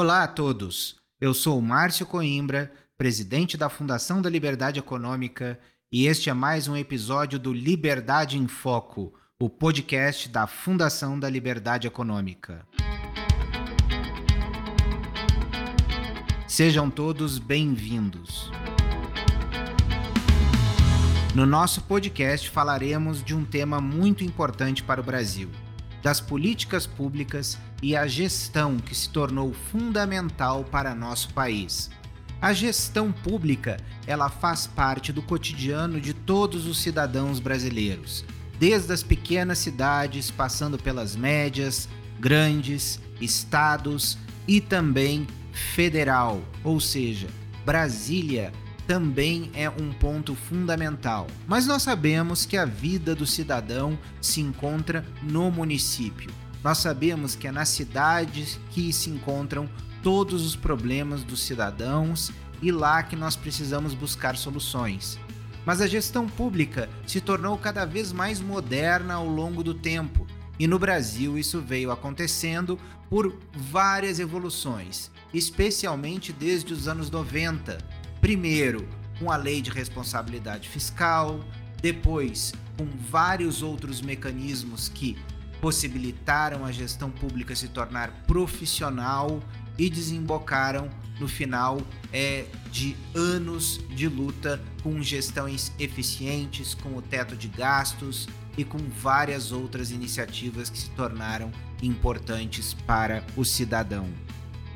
Olá a todos. Eu sou Márcio Coimbra, presidente da Fundação da Liberdade Econômica, e este é mais um episódio do Liberdade em Foco, o podcast da Fundação da Liberdade Econômica. Sejam todos bem-vindos. No nosso podcast falaremos de um tema muito importante para o Brasil das políticas públicas e a gestão que se tornou fundamental para nosso país. A gestão pública, ela faz parte do cotidiano de todos os cidadãos brasileiros, desde as pequenas cidades, passando pelas médias, grandes, estados e também federal, ou seja, Brasília também é um ponto fundamental. Mas nós sabemos que a vida do cidadão se encontra no município. Nós sabemos que é nas cidades que se encontram todos os problemas dos cidadãos e lá que nós precisamos buscar soluções. Mas a gestão pública se tornou cada vez mais moderna ao longo do tempo, e no Brasil isso veio acontecendo por várias evoluções, especialmente desde os anos 90, Primeiro, com a lei de responsabilidade fiscal, depois, com vários outros mecanismos que possibilitaram a gestão pública se tornar profissional e desembocaram no final é, de anos de luta com gestões eficientes, com o teto de gastos e com várias outras iniciativas que se tornaram importantes para o cidadão.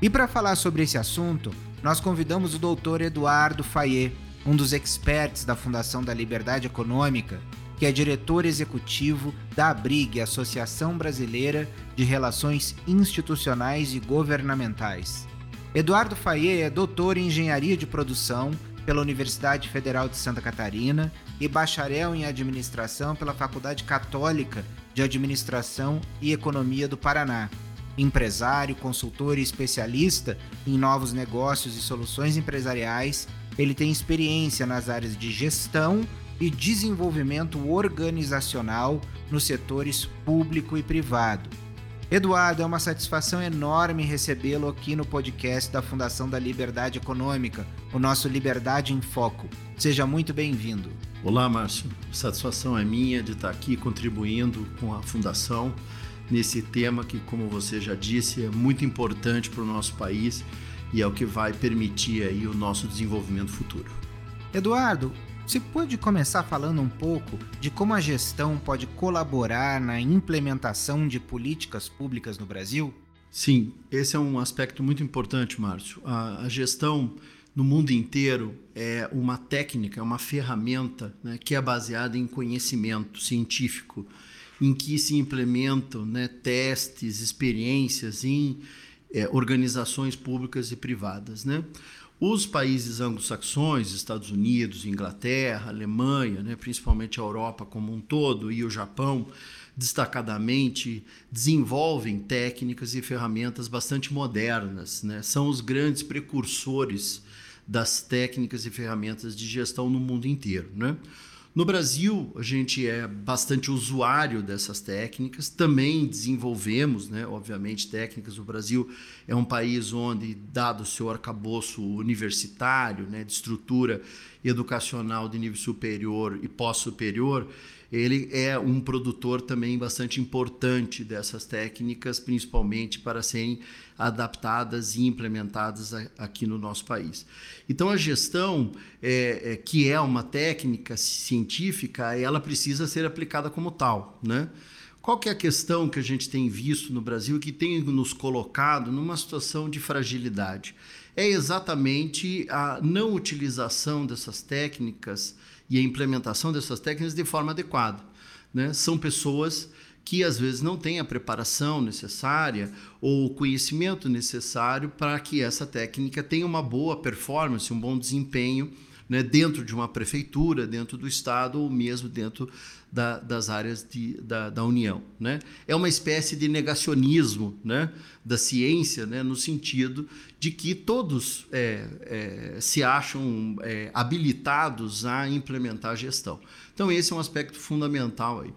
E para falar sobre esse assunto, nós convidamos o doutor Eduardo Fayet, um dos experts da Fundação da Liberdade Econômica, que é diretor executivo da ABRIG, Associação Brasileira de Relações Institucionais e Governamentais. Eduardo Fayet é doutor em Engenharia de Produção pela Universidade Federal de Santa Catarina e bacharel em Administração pela Faculdade Católica de Administração e Economia do Paraná empresário, consultor e especialista em novos negócios e soluções empresariais, ele tem experiência nas áreas de gestão e desenvolvimento organizacional nos setores público e privado. Eduardo, é uma satisfação enorme recebê-lo aqui no podcast da Fundação da Liberdade Econômica, o nosso Liberdade em Foco. Seja muito bem-vindo. Olá, Márcio. Satisfação é minha de estar aqui contribuindo com a Fundação nesse tema que, como você já disse, é muito importante para o nosso país e é o que vai permitir aí o nosso desenvolvimento futuro. Eduardo, você pode começar falando um pouco de como a gestão pode colaborar na implementação de políticas públicas no Brasil? Sim, esse é um aspecto muito importante, Márcio. A, a gestão no mundo inteiro é uma técnica, é uma ferramenta né, que é baseada em conhecimento científico em que se implementam né, testes, experiências em é, organizações públicas e privadas. Né? Os países anglo-saxões, Estados Unidos, Inglaterra, Alemanha, né, principalmente a Europa como um todo e o Japão, destacadamente, desenvolvem técnicas e ferramentas bastante modernas. Né? São os grandes precursores das técnicas e ferramentas de gestão no mundo inteiro. Né? No Brasil, a gente é bastante usuário dessas técnicas, também desenvolvemos, né, obviamente, técnicas. O Brasil é um país onde, dado o seu arcabouço universitário, né, de estrutura educacional de nível superior e pós-superior, ele é um produtor também bastante importante dessas técnicas, principalmente para serem adaptadas e implementadas aqui no nosso país. Então, a gestão, é, é, que é uma técnica científica, ela precisa ser aplicada como tal, né? Qual que é a questão que a gente tem visto no Brasil que tem nos colocado numa situação de fragilidade? É exatamente a não utilização dessas técnicas e a implementação dessas técnicas de forma adequada. Né? São pessoas que às vezes não têm a preparação necessária ou o conhecimento necessário para que essa técnica tenha uma boa performance, um bom desempenho né, dentro de uma prefeitura, dentro do Estado ou mesmo dentro da, das áreas de, da, da, União. Né? É uma espécie de negacionismo né, da ciência, né, no sentido de que todos é, é, se acham é, habilitados a implementar a gestão. Então, esse é um aspecto fundamental aí.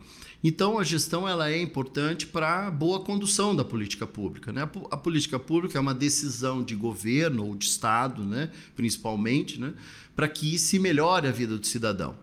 Então, a gestão ela é importante para a boa condução da política pública. Né? A, política pública é uma decisão de governo ou de Estado, né? principalmente, né? para que se melhore a vida do cidadão.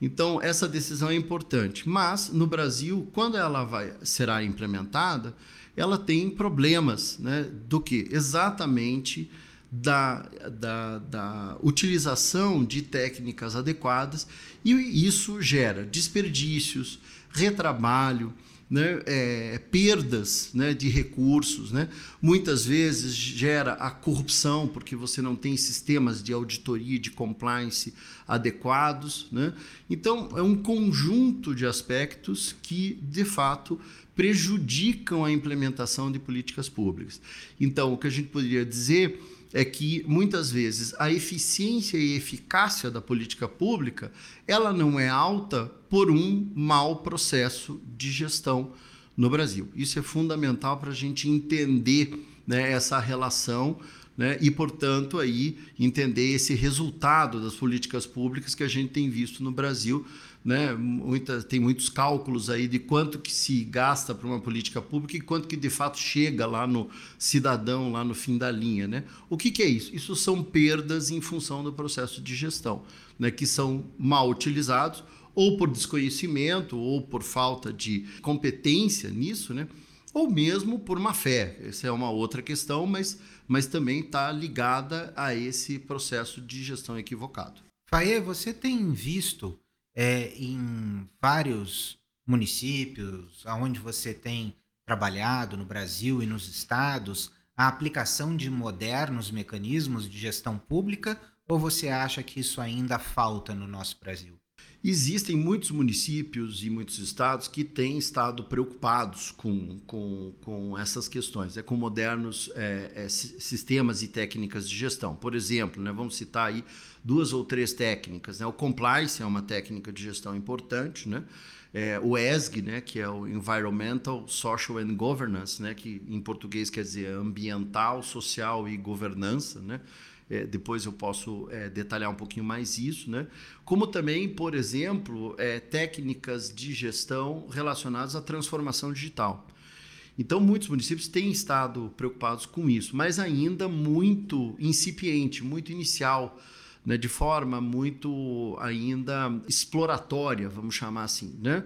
Então, essa decisão é importante. Mas, no Brasil, quando ela vai, será implementada, ela tem problemas né? do que? Exatamente da, da, da, utilização de técnicas adequadas e isso gera desperdícios, retrabalho, né, é, perdas né, de recursos, né? muitas vezes gera a corrupção, porque você não tem sistemas de auditoria, de compliance adequados. Né? Então, é um conjunto de aspectos que, de fato, prejudicam a implementação de políticas públicas. Então, o que a gente poderia dizer é que muitas vezes a eficiência e eficácia da política pública ela não é alta por um mau processo de gestão no Brasil. Isso é fundamental para a gente entender né, essa relação né, e, portanto, aí entender esse resultado das políticas públicas que a gente tem visto no Brasil né? Muita, tem muitos cálculos aí de quanto que se gasta para uma política pública e quanto que de fato chega lá no cidadão, lá no fim da linha. Né? O que, que é isso? Isso são perdas em função do processo de gestão, né? que são mal utilizados ou por desconhecimento ou por falta de competência nisso, né? Ou mesmo por má fé. Essa é uma outra questão, mas, mas também está ligada a esse processo de gestão equivocado. Faê, você tem visto é, em vários municípios, onde você tem trabalhado no Brasil e nos estados, a aplicação de modernos mecanismos de gestão pública ou você acha que isso ainda falta no nosso Brasil? Existem muitos municípios e muitos estados que têm estado preocupados com, com, com essas questões, é, com modernos é, é, sistemas e técnicas de gestão. Por exemplo, né, vamos citar aí duas ou três técnicas. Né? O compliance é uma técnica de gestão importante, né? É, o ESG, né, que é o Environmental, Social and Governance, né, que em português quer dizer ambiental, social e governança, né? É, depois eu posso é, detalhar um pouquinho mais isso, né? Como também, por exemplo, é, técnicas de gestão relacionadas à transformação digital. Então, muitos municípios têm estado preocupados com isso, mas ainda muito incipiente, muito inicial, né? de forma muito ainda exploratória, vamos chamar assim, né?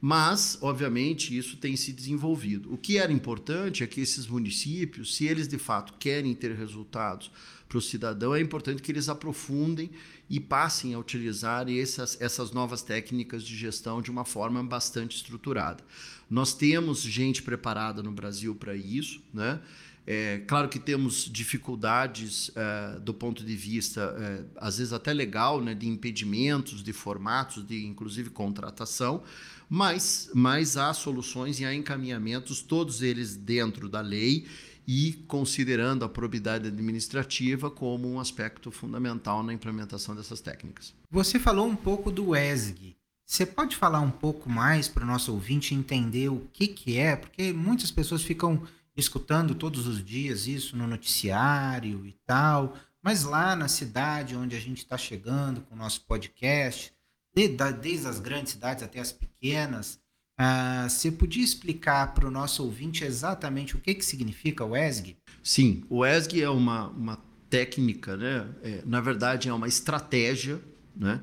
Mas, obviamente, isso tem se desenvolvido. O que era importante é que esses municípios, se eles de fato querem ter resultados para o cidadão, é importante que eles aprofundem e passem a utilizar essas, essas novas técnicas de gestão de uma forma bastante estruturada. Nós temos gente preparada no Brasil para isso, né? É, claro que temos dificuldades é, do ponto de vista, é, às vezes até legal, né, de impedimentos, de formatos, de inclusive contratação, mas, mas há soluções e há encaminhamentos, todos eles dentro da lei e considerando a probidade administrativa como um aspecto fundamental na implementação dessas técnicas. Você falou um pouco do ESG. Você pode falar um pouco mais para o nosso ouvinte entender o que, que é? Porque muitas pessoas ficam escutando todos os dias isso no noticiário e tal, mas lá na cidade onde a gente está chegando com o nosso podcast, desde as grandes cidades até as pequenas, uh, você podia explicar para o nosso ouvinte exatamente o que, que significa o ESG? Sim, o ESG é uma, uma técnica, né? É, na verdade é uma estratégia, né?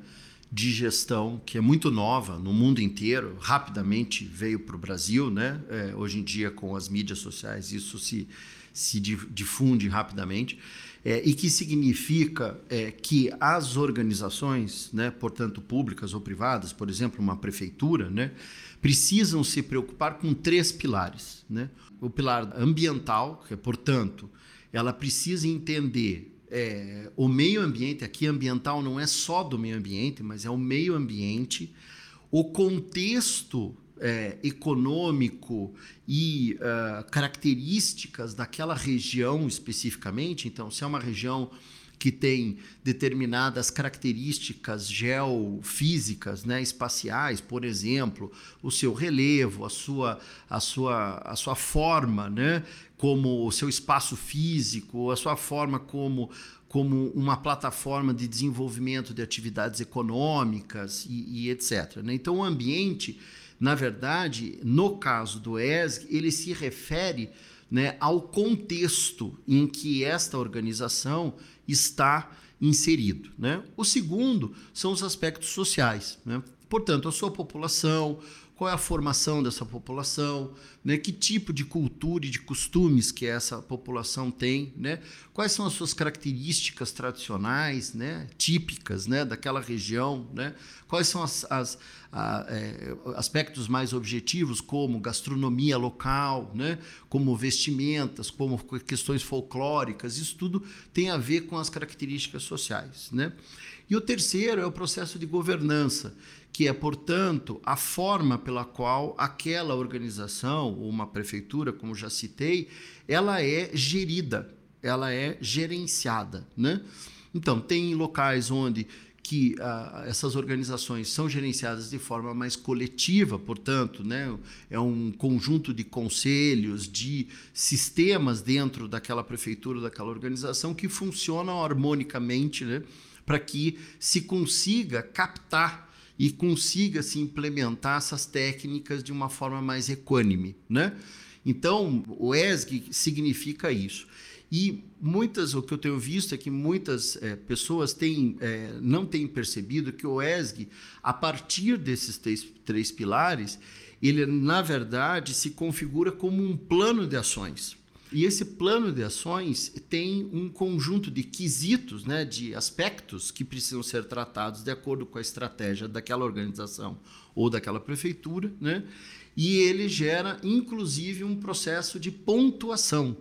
de gestão que é muito nova no mundo inteiro, rapidamente veio para o Brasil, né? É, hoje em dia com as mídias sociais isso se, se difunde rapidamente é, e que significa é, que as organizações, né, portanto públicas ou privadas, por exemplo, uma prefeitura, né, precisam se preocupar com três pilares, né? O pilar ambiental, que é, portanto, ela precisa entender é, o meio ambiente, aqui ambiental não é só do meio ambiente, mas é o meio ambiente, o contexto é, econômico e uh, características daquela região especificamente. Então, se é uma região que tem determinadas características geofísicas, né, espaciais, por exemplo, o seu relevo, a sua, a sua, a sua forma, né, como o seu espaço físico, a sua forma como como uma plataforma de desenvolvimento de atividades econômicas e, e etc. Né? Então, o ambiente na verdade, no caso do ESG, ele se refere né, ao contexto em que esta organização está inserido. Né? O segundo são os aspectos sociais. Né? Portanto, a sua população, qual é a formação dessa população, né? que tipo de cultura e de costumes que essa população tem, né? quais são as suas características tradicionais, né? típicas né? daquela região, né? quais são as, as a, é, aspectos mais objetivos, como gastronomia local, né? como vestimentas, como questões folclóricas, isso tudo tem a ver com as características sociais. Né? E o terceiro é o processo de governança, que é, portanto, a forma pela qual aquela organização, ou uma prefeitura, como já citei, ela é gerida, ela é gerenciada. Né? Então, tem locais onde que ah, essas organizações são gerenciadas de forma mais coletiva, portanto, né, é um conjunto de conselhos, de sistemas dentro daquela prefeitura, daquela organização que funcionam harmonicamente né, para que se consiga captar e consiga se implementar essas técnicas de uma forma mais equânime, né? Então, o ESG significa isso. E muitas, o que eu tenho visto é que muitas é, pessoas têm, é, não têm percebido que o ESG, a partir desses três, três pilares, ele, na verdade, se configura como um plano de ações. E esse plano de ações tem um conjunto de quesitos, né, de aspectos que precisam ser tratados de acordo com a estratégia daquela organização ou daquela prefeitura, né? E ele gera, inclusive, um processo de pontuação.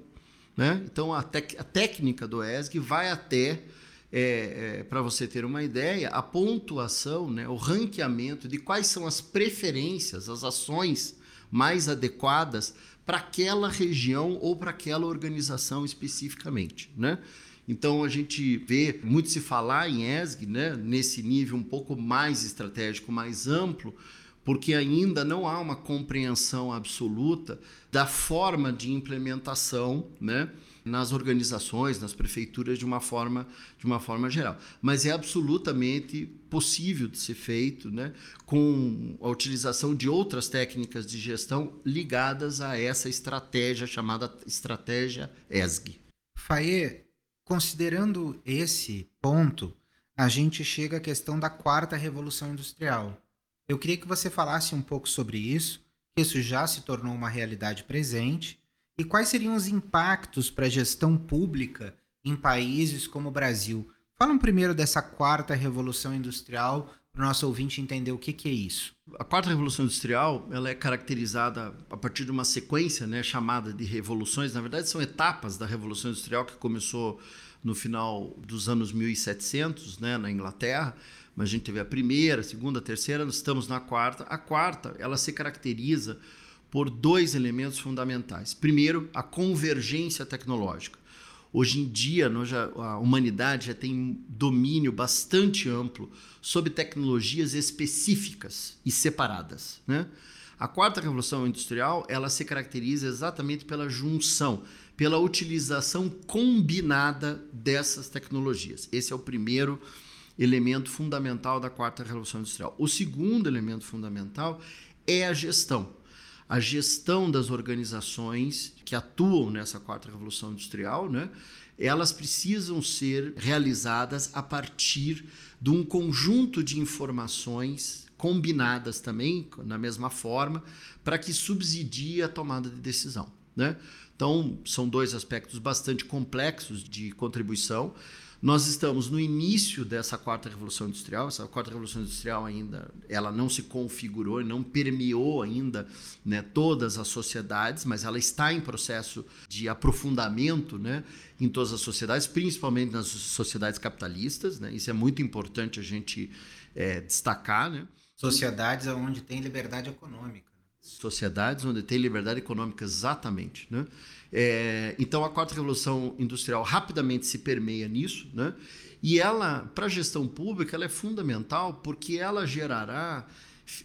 Né? Então, a, a técnica do ESG vai até, é, é, para você ter uma ideia, a pontuação, né, o ranqueamento de quais são as preferências, as ações mais adequadas para aquela região ou para aquela organização especificamente, né? Então a gente vê muito se falar em ESG, né, nesse nível um pouco mais estratégico, mais amplo, porque ainda não há uma compreensão absoluta da forma de implementação, né, nas organizações, nas prefeituras de uma forma de uma forma geral. Mas é absolutamente possível de ser feito, né, com a utilização de outras técnicas de gestão ligadas a essa estratégia chamada estratégia ESG. Faye, considerando esse ponto, a gente chega à questão da quarta revolução industrial. Eu queria que você falasse um pouco sobre isso, que isso já se tornou uma realidade presente e quais seriam os impactos para a gestão pública em países como o Brasil? Falam primeiro dessa quarta revolução industrial para o nosso ouvinte entender o que, que, é isso. A quarta revolução industrial ela é caracterizada a partir de uma sequência né, chamada de revoluções. Na verdade, são etapas da revolução industrial que começou no final dos anos 1700, né, na Inglaterra. Mas a gente teve a primeira, a segunda, a terceira, nós estamos na quarta. A quarta ela se caracteriza por dois elementos fundamentais. Primeiro, a convergência tecnológica. Hoje em dia, já, a humanidade já tem domínio bastante amplo sobre tecnologias específicas e separadas. Né? A quarta revolução industrial ela se caracteriza exatamente pela junção, pela utilização combinada dessas tecnologias. Esse é o primeiro elemento fundamental da quarta revolução industrial. O segundo elemento fundamental é a gestão a gestão das organizações que atuam nessa quarta revolução industrial, né? elas precisam ser realizadas a partir de um conjunto de informações combinadas também, na mesma forma, para que subsidie a tomada de decisão. Né? Então, são dois aspectos bastante complexos de contribuição. Nós estamos no início dessa quarta revolução industrial. Essa quarta revolução industrial ainda, ela não se configurou, não permeou ainda né, todas as sociedades, mas ela está em processo de aprofundamento, né, em todas as sociedades, principalmente nas sociedades capitalistas. Né? Isso é muito importante a gente é, destacar, né? Sociedades onde tem liberdade econômica. Sociedades onde tem liberdade econômica, exatamente, né? É, então a quarta revolução industrial rapidamente se permeia nisso, né? E ela, para a gestão pública, ela é fundamental porque ela gerará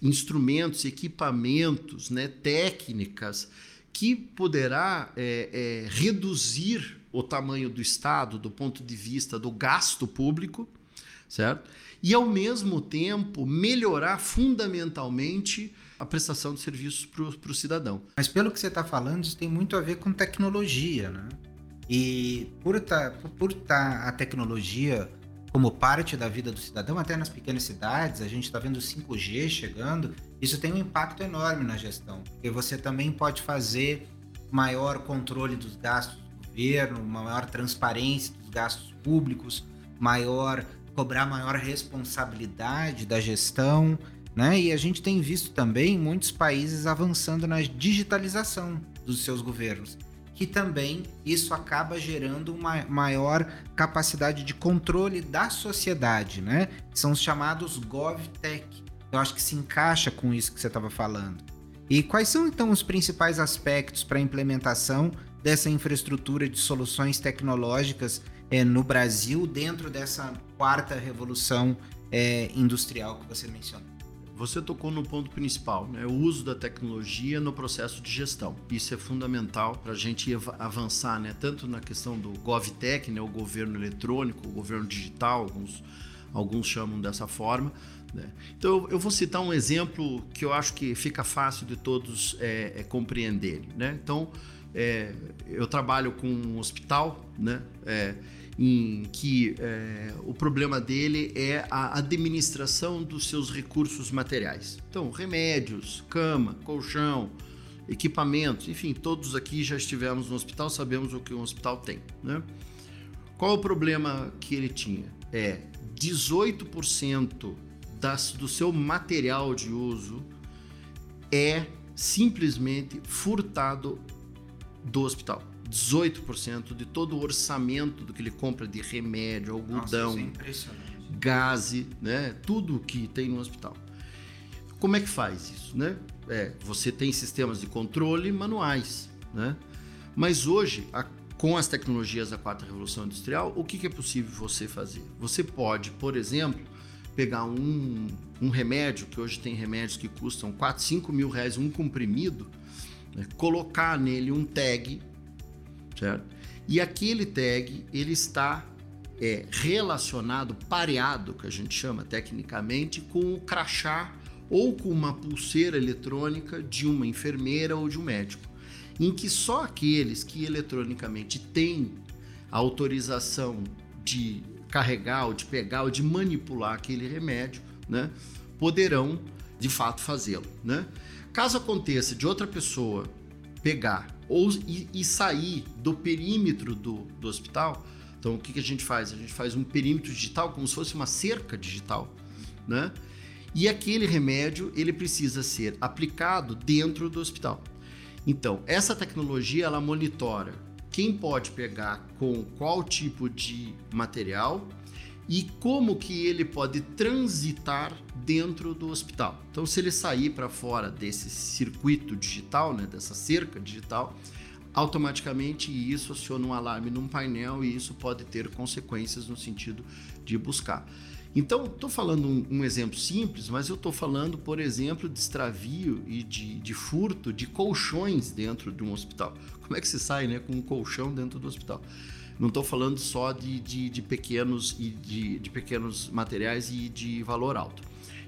instrumentos, equipamentos, né, técnicas que poderá é, é, reduzir o tamanho do Estado do ponto de vista do gasto público, certo? E ao mesmo tempo melhorar fundamentalmente a prestação de serviços para o cidadão. Mas pelo que você está falando, isso tem muito a ver com tecnologia, né? E por tá, por tá a tecnologia como parte da vida do cidadão, até nas pequenas cidades, a gente está vendo o 5G chegando, isso tem um impacto enorme na gestão, porque você também pode fazer maior controle dos gastos do governo, maior transparência dos gastos públicos, maior cobrar maior responsabilidade da gestão, né? E a gente tem visto também muitos países avançando na digitalização dos seus governos que também isso acaba gerando uma maior capacidade de controle da sociedade, né? São os chamados GovTech. Eu acho que se encaixa com isso que você estava falando. E quais são então os principais aspectos para a implementação dessa infraestrutura de soluções tecnológicas é, no Brasil dentro dessa quarta revolução é, industrial que você mencionou? Você tocou no ponto principal, né? o uso da tecnologia no processo de gestão. Isso é fundamental para a gente avançar, né? tanto na questão do GovTech, né? o governo eletrônico, o governo digital, alguns, alguns chamam dessa forma. Né? Então, eu vou citar um exemplo que eu acho que fica fácil de todos é, é, compreenderem. Né? Então, é, eu trabalho com um hospital, né? Em que é, o problema dele é a administração dos seus recursos materiais. Então, remédios, cama, colchão, equipamentos, enfim, todos aqui já estivemos no hospital, sabemos o que um hospital tem. Né? Qual o problema que ele tinha? É 18% das, do seu material de uso é simplesmente furtado do hospital. 18% de todo o orçamento do que ele compra de remédio, algodão, Nossa, é gase, né? Tudo que tem no hospital. Como é que faz isso, né? É, você tem sistemas de controle manuais, né? Mas hoje, a, com as tecnologias da quarta revolução industrial, o que, que é possível você fazer? Você pode, por exemplo, pegar um, um remédio, que hoje tem remédios que custam 4, 5 mil reais um comprimido, né? colocar nele um tag certo? E aquele tag ele está é, relacionado, pareado, que a gente chama tecnicamente, com o crachá ou com uma pulseira eletrônica de uma enfermeira ou de um médico, em que só aqueles que eletronicamente têm autorização de carregar ou de pegar ou de manipular aquele remédio, né, poderão de fato fazê-lo, né? Caso aconteça de outra pessoa pegar ou e, e sair do perímetro do, do hospital. Então, o que, que a gente faz? A gente faz um perímetro digital como se fosse uma cerca digital, né? E aquele remédio ele precisa ser aplicado dentro do hospital. Então, essa tecnologia ela monitora quem pode pegar com qual tipo de material e como que ele pode transitar dentro do hospital. Então, se ele sair para fora desse circuito digital, né, dessa cerca digital, automaticamente isso aciona um alarme num painel e isso pode ter consequências no sentido de buscar. Então, estou falando um, um, exemplo simples, mas eu estou falando, por exemplo, de extravio e de, de, furto de colchões dentro de um hospital. Como é que se sai né, com um colchão dentro do hospital? Não estou falando só de, de, de pequenos e de, de pequenos materiais e de valor alto.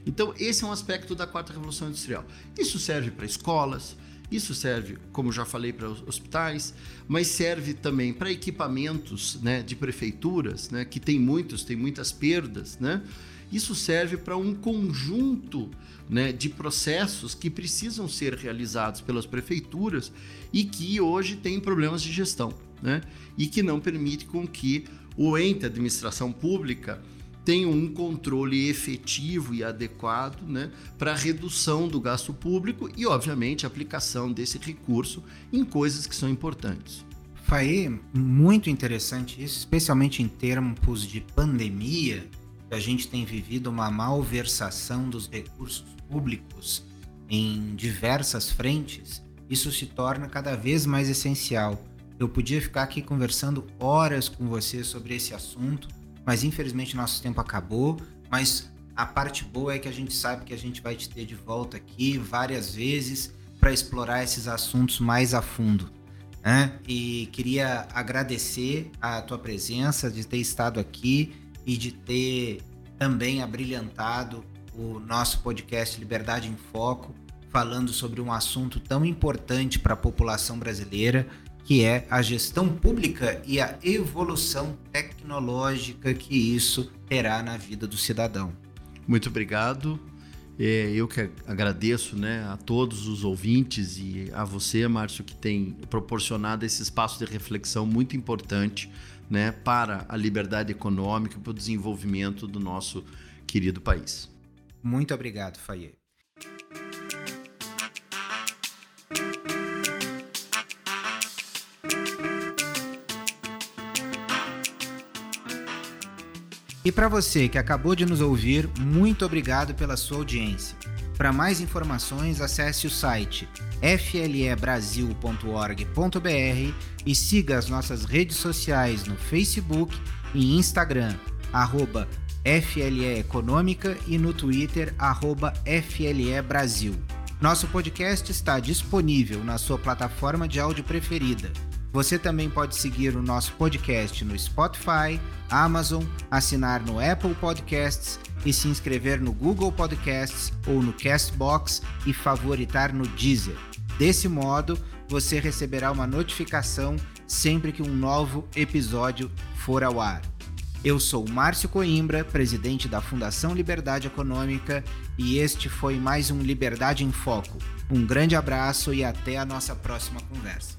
Então, esse é um aspecto da quarta revolução industrial. Isso serve para escolas, isso serve, como já falei, para hospitais, mas serve também para equipamentos né, de prefeituras, né, que tem muitos, tem muitas perdas. Né? Isso serve para um conjunto né, de processos que precisam ser realizados pelas prefeituras e que hoje têm problemas de gestão né? e que não permite com que o ente administração pública tenha um controle efetivo e adequado né, para a redução do gasto público e, obviamente, a aplicação desse recurso em coisas que são importantes. Faê, muito interessante isso, especialmente em termos de pandemia, que a gente tem vivido uma malversação dos recursos públicos em diversas frentes, isso se torna cada vez mais essencial. Eu podia ficar aqui conversando horas com você sobre esse assunto, mas infelizmente nosso tempo acabou. Mas a parte boa é que a gente sabe que a gente vai te ter de volta aqui várias vezes para explorar esses assuntos mais a fundo. Né? E queria agradecer a tua presença, de ter estado aqui e de ter também abrilhantado o nosso podcast Liberdade em Foco falando sobre um assunto tão importante para a população brasileira, que é a gestão pública e a evolução tecnológica que isso terá na vida do cidadão. Muito obrigado. É, eu que agradeço né, a todos os ouvintes e a você, Márcio, que tem proporcionado esse espaço de reflexão muito importante né, para a liberdade econômica e para o desenvolvimento do nosso querido país. Muito obrigado, Faye. E para você que acabou de nos ouvir, muito obrigado pela sua audiência. Para mais informações, acesse o site flebrasil.org.br e siga as nossas redes sociais no Facebook e Instagram, arroba FLE Econômica e no Twitter, arroba FLE Brasil. Nosso podcast está disponível na sua plataforma de áudio preferida você também pode seguir o nosso podcast no Spotify, Amazon, assinar no Apple Podcasts e se inscrever no Google Podcasts ou no Castbox e favoritar no Deezer. Desse modo, você receberá uma notificação sempre que um novo episódio for ao ar. Eu sou Márcio Coimbra, presidente da Fundação Liberdade Econômica, e este foi mais um Liberdade em Foco. Um grande abraço e até a nossa próxima conversa.